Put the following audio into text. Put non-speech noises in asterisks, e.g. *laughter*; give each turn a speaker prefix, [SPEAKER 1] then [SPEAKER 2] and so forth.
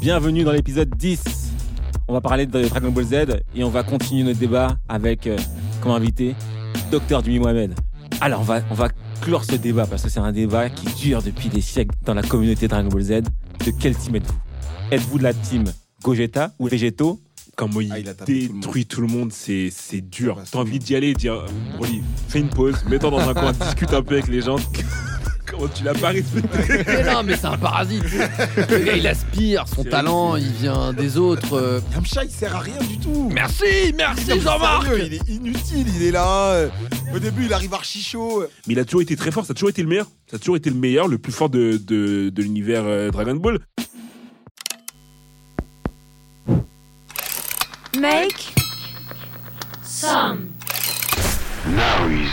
[SPEAKER 1] bienvenue dans l'épisode 10. On va parler de Dragon Ball Z et on va continuer notre débat avec, euh, comme invité, Docteur Dumi Mohamed. Alors, on va, on va clore ce débat parce que c'est un débat qui dure depuis des siècles dans la communauté Dragon Ball Z. De quel team êtes-vous? Êtes-vous de la team Gogeta ou Vegeto?
[SPEAKER 2] Comment il,
[SPEAKER 3] Ah, il
[SPEAKER 2] détruit tout le monde, c'est c'est dur. T'as envie d'y aller et dire, euh, Broly, fais une pause, mets-toi dans un coin, *laughs* discute un peu avec les gens. Comment tu l'as pas respecté *laughs*
[SPEAKER 4] Mais non, mais c'est un parasite. Le gars, il aspire, son talent, il vient des autres. euh.
[SPEAKER 3] Yamcha, il sert à rien du tout.
[SPEAKER 4] Merci, merci Jean-Marc.
[SPEAKER 3] Il est inutile, il est là. Au début, il arrive archi chaud.
[SPEAKER 2] Mais il a toujours été très fort, ça a toujours été le meilleur. Ça a toujours été le meilleur, le plus fort de, de, de l'univers euh, Dragon Ball.
[SPEAKER 5] Make some
[SPEAKER 6] Now he's